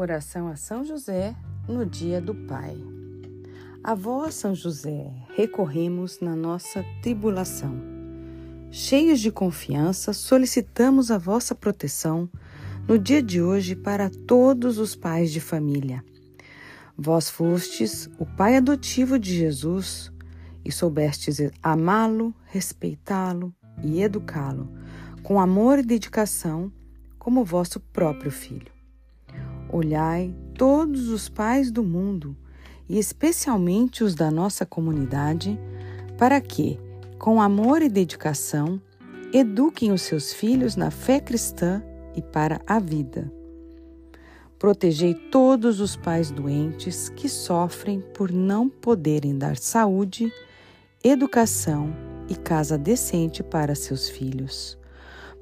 Oração a São José no dia do Pai. A vós, São José, recorremos na nossa tribulação. Cheios de confiança, solicitamos a vossa proteção no dia de hoje para todos os pais de família. Vós fostes o pai adotivo de Jesus e soubestes amá-lo, respeitá-lo e educá-lo com amor e dedicação como vosso próprio filho. Olhai todos os pais do mundo, e especialmente os da nossa comunidade, para que, com amor e dedicação, eduquem os seus filhos na fé cristã e para a vida. Protegei todos os pais doentes que sofrem por não poderem dar saúde, educação e casa decente para seus filhos.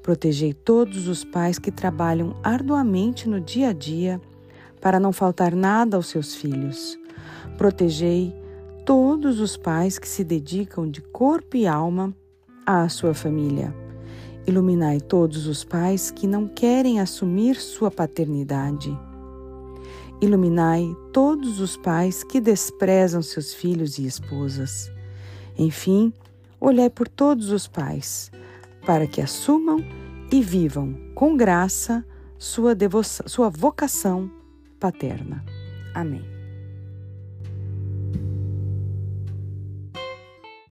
Protegei todos os pais que trabalham arduamente no dia a dia para não faltar nada aos seus filhos. Protegei todos os pais que se dedicam de corpo e alma à sua família. Iluminai todos os pais que não querem assumir sua paternidade. Iluminai todos os pais que desprezam seus filhos e esposas. Enfim, olhai por todos os pais para que assumam e vivam com graça sua, devoção, sua vocação paterna. Amém.